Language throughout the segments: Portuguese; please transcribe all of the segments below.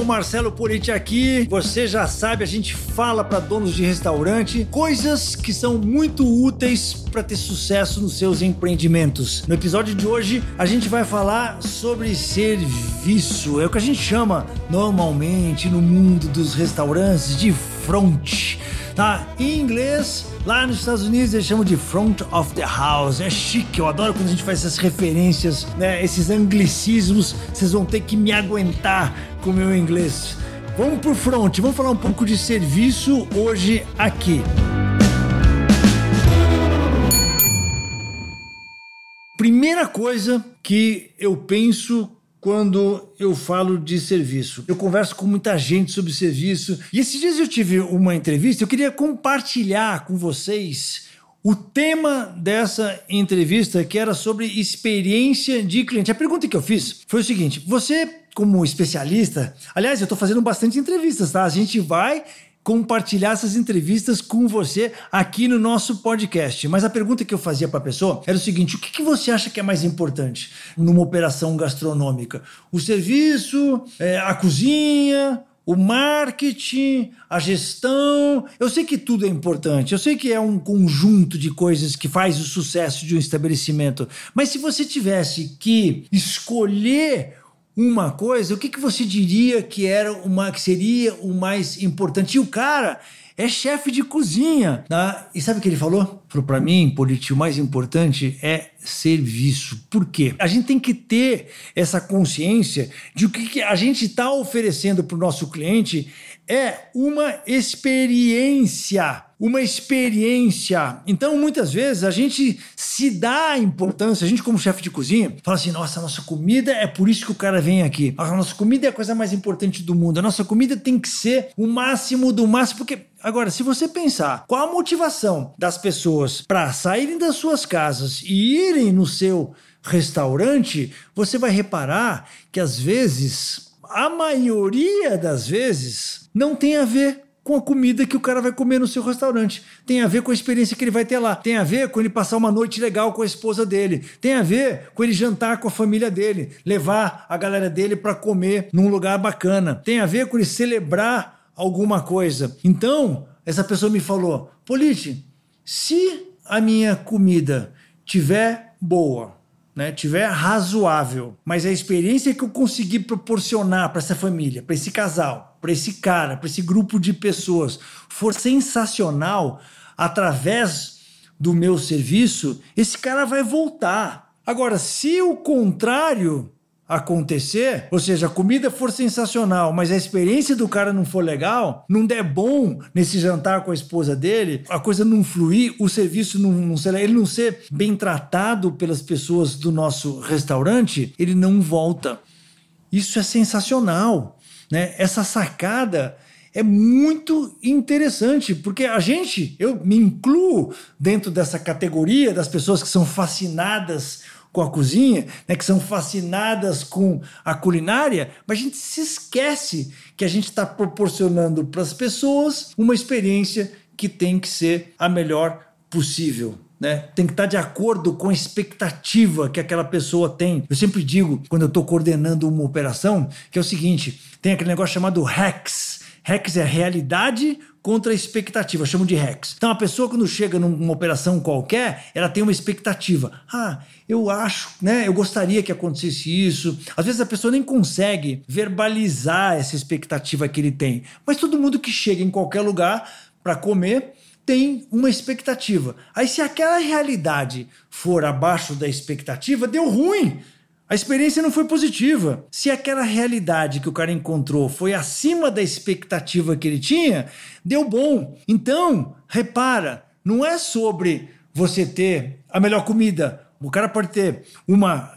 Hello, Marcelo Politi aqui. Você já sabe, a gente fala para donos de restaurante coisas que são muito úteis para ter sucesso nos seus empreendimentos. No episódio de hoje, a gente vai falar sobre serviço. É o que a gente chama normalmente no mundo dos restaurantes de front. Tá? Em inglês, lá nos Estados Unidos eles chamam de front of the house. É chique, eu adoro quando a gente faz essas referências, né? Esses anglicismos. Vocês vão ter que me aguentar com o meu inglês. Vamos pro front, vamos falar um pouco de serviço hoje aqui. Primeira coisa que eu penso quando eu falo de serviço. Eu converso com muita gente sobre serviço e esses dias eu tive uma entrevista. Eu queria compartilhar com vocês o tema dessa entrevista, que era sobre experiência de cliente. A pergunta que eu fiz foi o seguinte: você, como especialista, aliás, eu estou fazendo bastante entrevistas, tá? A gente vai compartilhar essas entrevistas com você aqui no nosso podcast. Mas a pergunta que eu fazia para a pessoa era o seguinte: o que, que, você acha que é mais importante numa operação gastronômica? O serviço, é, a cozinha, o marketing, a gestão. Eu sei que tudo é importante, eu sei que é um conjunto de coisas que faz o sucesso de um estabelecimento. Mas se você tivesse que escolher uma coisa, o que, que você diria que era uma que seria o mais importante? E o cara é chefe de cozinha, tá? E sabe o que ele falou? Falou para mim, Politi, o mais importante é serviço. Por quê? A gente tem que ter essa consciência de o que, que a gente está oferecendo para o nosso cliente é uma experiência uma experiência. Então, muitas vezes, a gente se dá importância, a gente, como chefe de cozinha, fala assim: nossa, nossa comida é por isso que o cara vem aqui. A nossa comida é a coisa mais importante do mundo. A nossa comida tem que ser o máximo do máximo, porque. Agora, se você pensar qual a motivação das pessoas para saírem das suas casas e irem no seu restaurante, você vai reparar que às vezes, a maioria das vezes, não tem a ver com a comida que o cara vai comer no seu restaurante. Tem a ver com a experiência que ele vai ter lá. Tem a ver com ele passar uma noite legal com a esposa dele. Tem a ver com ele jantar com a família dele, levar a galera dele para comer num lugar bacana. Tem a ver com ele celebrar alguma coisa. Então, essa pessoa me falou: Polite, se a minha comida tiver boa, né, tiver razoável, mas a experiência que eu conseguir proporcionar para essa família, para esse casal, para esse cara, para esse grupo de pessoas for sensacional através do meu serviço, esse cara vai voltar. Agora, se o contrário acontecer, ou seja, a comida for sensacional, mas a experiência do cara não for legal, não der bom nesse jantar com a esposa dele, a coisa não fluir, o serviço não, não ser, ele não ser bem tratado pelas pessoas do nosso restaurante, ele não volta. Isso é sensacional, né? Essa sacada é muito interessante, porque a gente, eu me incluo dentro dessa categoria das pessoas que são fascinadas com a cozinha, né, que são fascinadas com a culinária, mas a gente se esquece que a gente está proporcionando para as pessoas uma experiência que tem que ser a melhor possível. Né? Tem que estar de acordo com a expectativa que aquela pessoa tem. Eu sempre digo, quando eu estou coordenando uma operação, que é o seguinte: tem aquele negócio chamado HACS. HACS é realidade contra a expectativa, chamo de REX. Então a pessoa quando chega numa operação qualquer, ela tem uma expectativa. Ah, eu acho, né? Eu gostaria que acontecesse isso. Às vezes a pessoa nem consegue verbalizar essa expectativa que ele tem. Mas todo mundo que chega em qualquer lugar para comer tem uma expectativa. Aí se aquela realidade for abaixo da expectativa, deu ruim. A experiência não foi positiva. Se aquela realidade que o cara encontrou foi acima da expectativa que ele tinha, deu bom. Então, repara, não é sobre você ter a melhor comida. O cara pode ter uma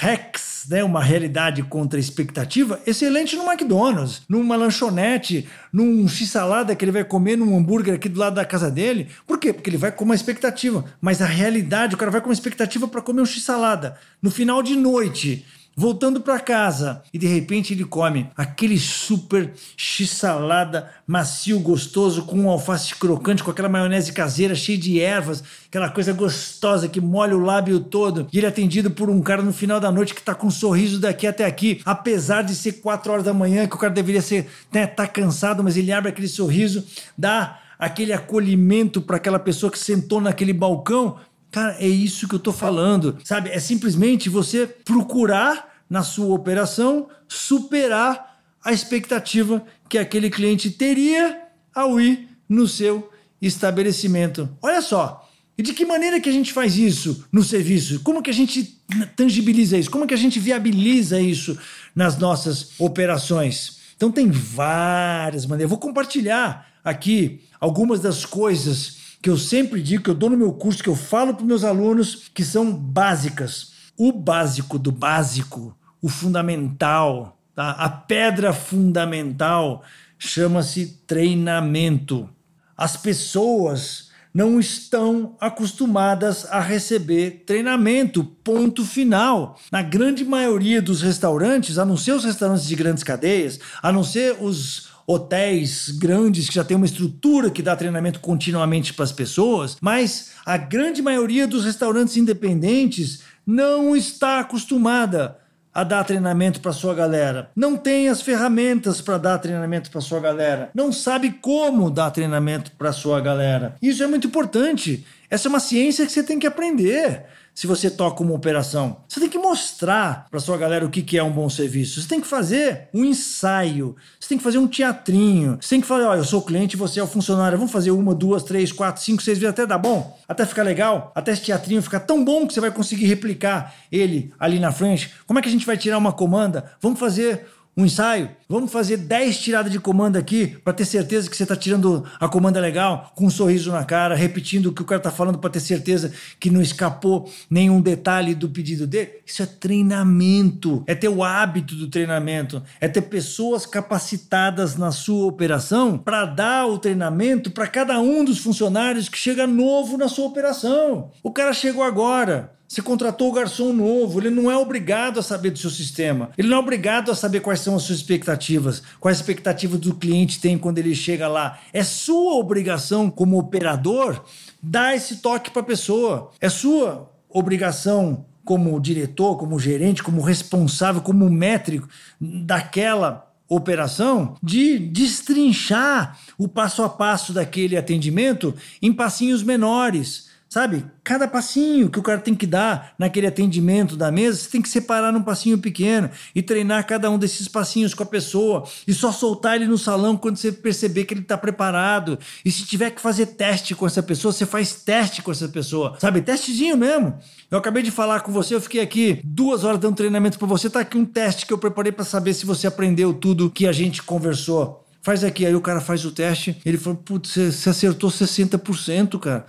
Rex né, uma realidade contra a expectativa, excelente no McDonald's, numa lanchonete, num x-salada que ele vai comer num hambúrguer aqui do lado da casa dele. Por quê? Porque ele vai com uma expectativa. Mas a realidade, o cara vai com uma expectativa para comer um x-salada. No final de noite, voltando para casa e de repente ele come aquele super x-salada macio, gostoso, com um alface crocante, com aquela maionese caseira cheia de ervas, aquela coisa gostosa que molha o lábio todo. E ele é atendido por um cara no final da noite que tá com um sorriso daqui até aqui, apesar de ser 4 horas da manhã, que o cara deveria ser, né, tá cansado, mas ele abre aquele sorriso, dá aquele acolhimento para aquela pessoa que sentou naquele balcão Cara, é isso que eu tô falando, sabe? É simplesmente você procurar na sua operação superar a expectativa que aquele cliente teria ao ir no seu estabelecimento. Olha só, e de que maneira que a gente faz isso no serviço? Como que a gente tangibiliza isso? Como que a gente viabiliza isso nas nossas operações? Então tem várias maneiras. Eu vou compartilhar aqui algumas das coisas que eu sempre digo, que eu dou no meu curso, que eu falo para meus alunos, que são básicas. O básico do básico, o fundamental, tá? a pedra fundamental chama-se treinamento. As pessoas não estão acostumadas a receber treinamento, ponto final. Na grande maioria dos restaurantes, a não ser os restaurantes de grandes cadeias, a não ser os hotéis grandes que já tem uma estrutura que dá treinamento continuamente para as pessoas, mas a grande maioria dos restaurantes independentes não está acostumada a dar treinamento para sua galera, não tem as ferramentas para dar treinamento para sua galera, não sabe como dar treinamento para sua galera. Isso é muito importante. Essa é uma ciência que você tem que aprender se você toca uma operação. Você tem que mostrar para sua galera o que, é um bom serviço. Você tem que fazer um ensaio. Você tem que fazer um teatrinho. Você tem que falar: olha, eu sou o cliente, você é o funcionário. Vamos fazer uma, duas, três, quatro, cinco, seis vezes até dar bom, até ficar legal, até esse teatrinho ficar tão bom que você vai conseguir replicar ele ali na frente. Como é que a gente vai tirar uma comanda? Vamos fazer um ensaio. Vamos fazer 10 tiradas de comanda aqui para ter certeza que você está tirando a comanda legal, com um sorriso na cara, repetindo o que o cara está falando para ter certeza que não escapou nenhum detalhe do pedido dele. Isso é treinamento, é ter o hábito do treinamento, é ter pessoas capacitadas na sua operação para dar o treinamento para cada um dos funcionários que chega novo na sua operação. O cara chegou agora. Você contratou o garçom novo, ele não é obrigado a saber do seu sistema. Ele não é obrigado a saber quais são as suas expectativas, quais expectativas do cliente tem quando ele chega lá. É sua obrigação como operador dar esse toque para a pessoa. É sua obrigação como diretor, como gerente, como responsável, como métrico daquela operação de destrinchar o passo a passo daquele atendimento em passinhos menores Sabe? Cada passinho que o cara tem que dar naquele atendimento da mesa, você tem que separar num passinho pequeno e treinar cada um desses passinhos com a pessoa e só soltar ele no salão quando você perceber que ele está preparado. E se tiver que fazer teste com essa pessoa, você faz teste com essa pessoa. Sabe? Testezinho mesmo. Eu acabei de falar com você, eu fiquei aqui duas horas dando treinamento para você. Tá aqui um teste que eu preparei para saber se você aprendeu tudo que a gente conversou. Faz aqui, aí o cara faz o teste, ele falou, putz, você acertou 60%, cara.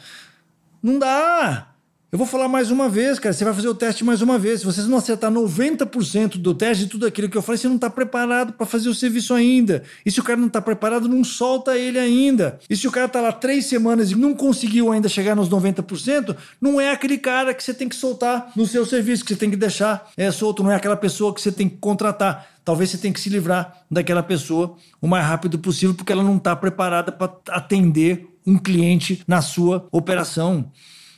Não dá! Eu vou falar mais uma vez, cara. Você vai fazer o teste mais uma vez. Se você não acertar 90% do teste de tudo aquilo que eu falei, você não está preparado para fazer o serviço ainda. E se o cara não está preparado, não solta ele ainda. E se o cara está lá três semanas e não conseguiu ainda chegar nos 90%, não é aquele cara que você tem que soltar no seu serviço, que você tem que deixar é, solto. Não é aquela pessoa que você tem que contratar. Talvez você tenha que se livrar daquela pessoa o mais rápido possível, porque ela não está preparada para atender um cliente na sua operação.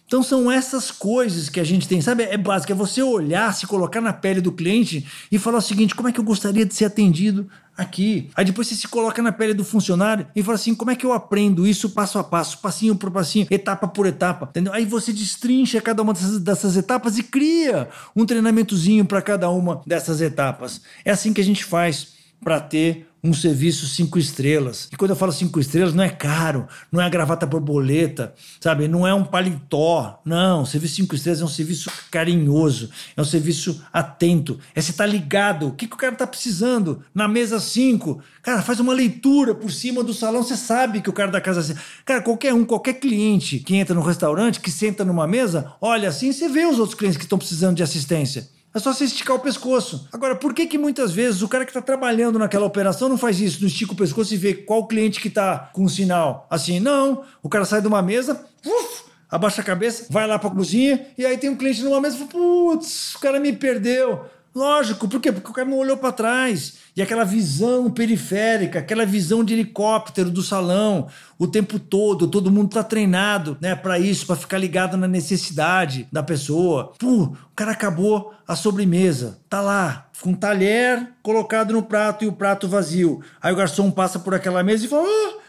Então são essas coisas que a gente tem, sabe? É básico, é você olhar, se colocar na pele do cliente e falar o seguinte: como é que eu gostaria de ser atendido aqui? Aí depois você se coloca na pele do funcionário e fala assim: como é que eu aprendo isso passo a passo, passinho por passinho, etapa por etapa, entendeu? Aí você destrincha cada uma dessas, dessas etapas e cria um treinamentozinho para cada uma dessas etapas. É assim que a gente faz para ter um serviço cinco estrelas. E quando eu falo cinco estrelas, não é caro, não é a gravata borboleta, sabe? Não é um paletó. Não, o serviço cinco estrelas é um serviço carinhoso, é um serviço atento. É você tá ligado. O que, que o cara está precisando na mesa cinco? Cara, faz uma leitura por cima do salão, você sabe que o cara da casa. Cara, qualquer um, qualquer cliente que entra no restaurante, que senta numa mesa, olha assim, você vê os outros clientes que estão precisando de assistência. É só você esticar o pescoço. Agora, por que que muitas vezes o cara que está trabalhando naquela operação não faz isso? Não estica o pescoço e vê qual cliente que está com o sinal? Assim, não. O cara sai de uma mesa, uf, abaixa a cabeça, vai lá para a cozinha e aí tem um cliente numa mesa e fala, putz, o cara me perdeu. Lógico, por quê? Porque o cara não olhou para trás. E aquela visão periférica, aquela visão de helicóptero do salão o tempo todo, todo mundo tá treinado, né, para isso, para ficar ligado na necessidade da pessoa. Pô, o cara acabou a sobremesa. Tá lá, com um talher colocado no prato e o prato vazio. Aí o garçom passa por aquela mesa e fala: oh,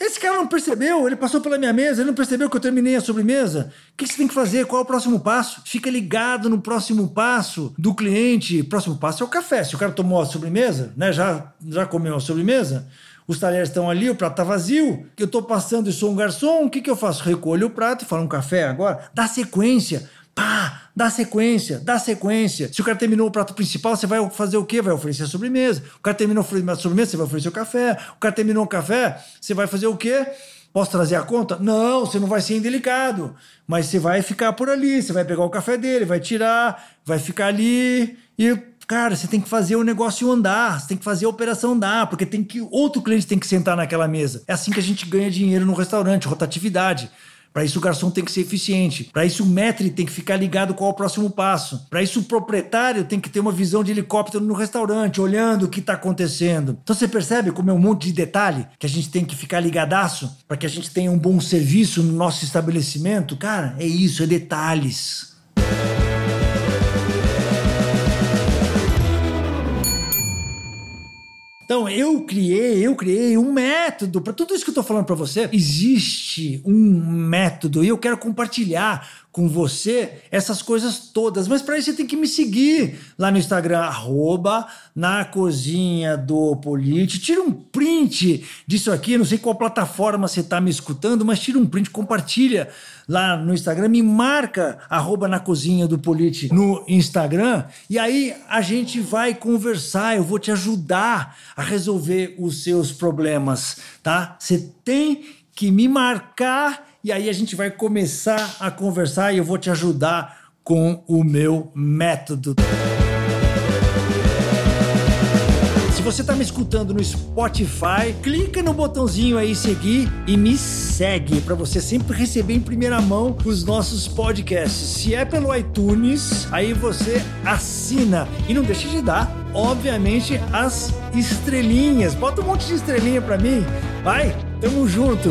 esse cara não percebeu, ele passou pela minha mesa, ele não percebeu que eu terminei a sobremesa. O que você tem que fazer? Qual é o próximo passo? Fica ligado no próximo passo do cliente. Próximo passo é o café. Se o cara tomou a sobremesa, né, já, já comeu a sobremesa, os talheres estão ali, o prato está vazio, eu estou passando e sou um garçom, o que, que eu faço? Recolho o prato e falo um café agora. Dá sequência. Pá, dá sequência, dá sequência. Se o cara terminou o prato principal, você vai fazer o quê? Vai oferecer a sobremesa. O cara terminou a sobremesa, você vai oferecer o café. O cara terminou o café, você vai fazer o quê? Posso trazer a conta? Não, você não vai ser indelicado. Mas você vai ficar por ali, você vai pegar o café dele, vai tirar, vai ficar ali e cara, você tem que fazer o negócio andar, você tem que fazer a operação andar, porque tem que outro cliente tem que sentar naquela mesa. É assim que a gente ganha dinheiro no restaurante, rotatividade. Para isso o garçom tem que ser eficiente. Para isso o maître tem que ficar ligado qual é o próximo passo. Para isso o proprietário tem que ter uma visão de helicóptero no restaurante, olhando o que está acontecendo. Então você percebe como é um monte de detalhe que a gente tem que ficar ligadaço para que a gente tenha um bom serviço no nosso estabelecimento? Cara, é isso, é detalhes. Então, eu criei, eu criei um método para tudo isso que eu estou falando para você. Existe um método e eu quero compartilhar com você essas coisas todas. Mas para isso você tem que me seguir lá no Instagram, arroba na cozinha do Polite. Tira um print disso aqui, não sei qual plataforma você está me escutando, mas tira um print, compartilha lá no Instagram, me marca arroba na cozinha do Polite no Instagram e aí a gente vai conversar, eu vou te ajudar a resolver os seus problemas, tá? Você tem que me marcar e aí a gente vai começar a conversar e eu vou te ajudar com o meu método. Se você está me escutando no Spotify, clica no botãozinho aí seguir e me segue para você sempre receber em primeira mão os nossos podcasts. Se é pelo iTunes, aí você assina e não deixe de dar, obviamente, as estrelinhas. Bota um monte de estrelinha para mim. Vai, tamo junto.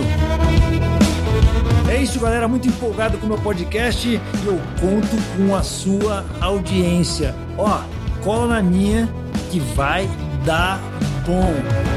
É isso, galera. Muito empolgado com o meu podcast e eu conto com a sua audiência. Ó, cola na minha que vai dar bom.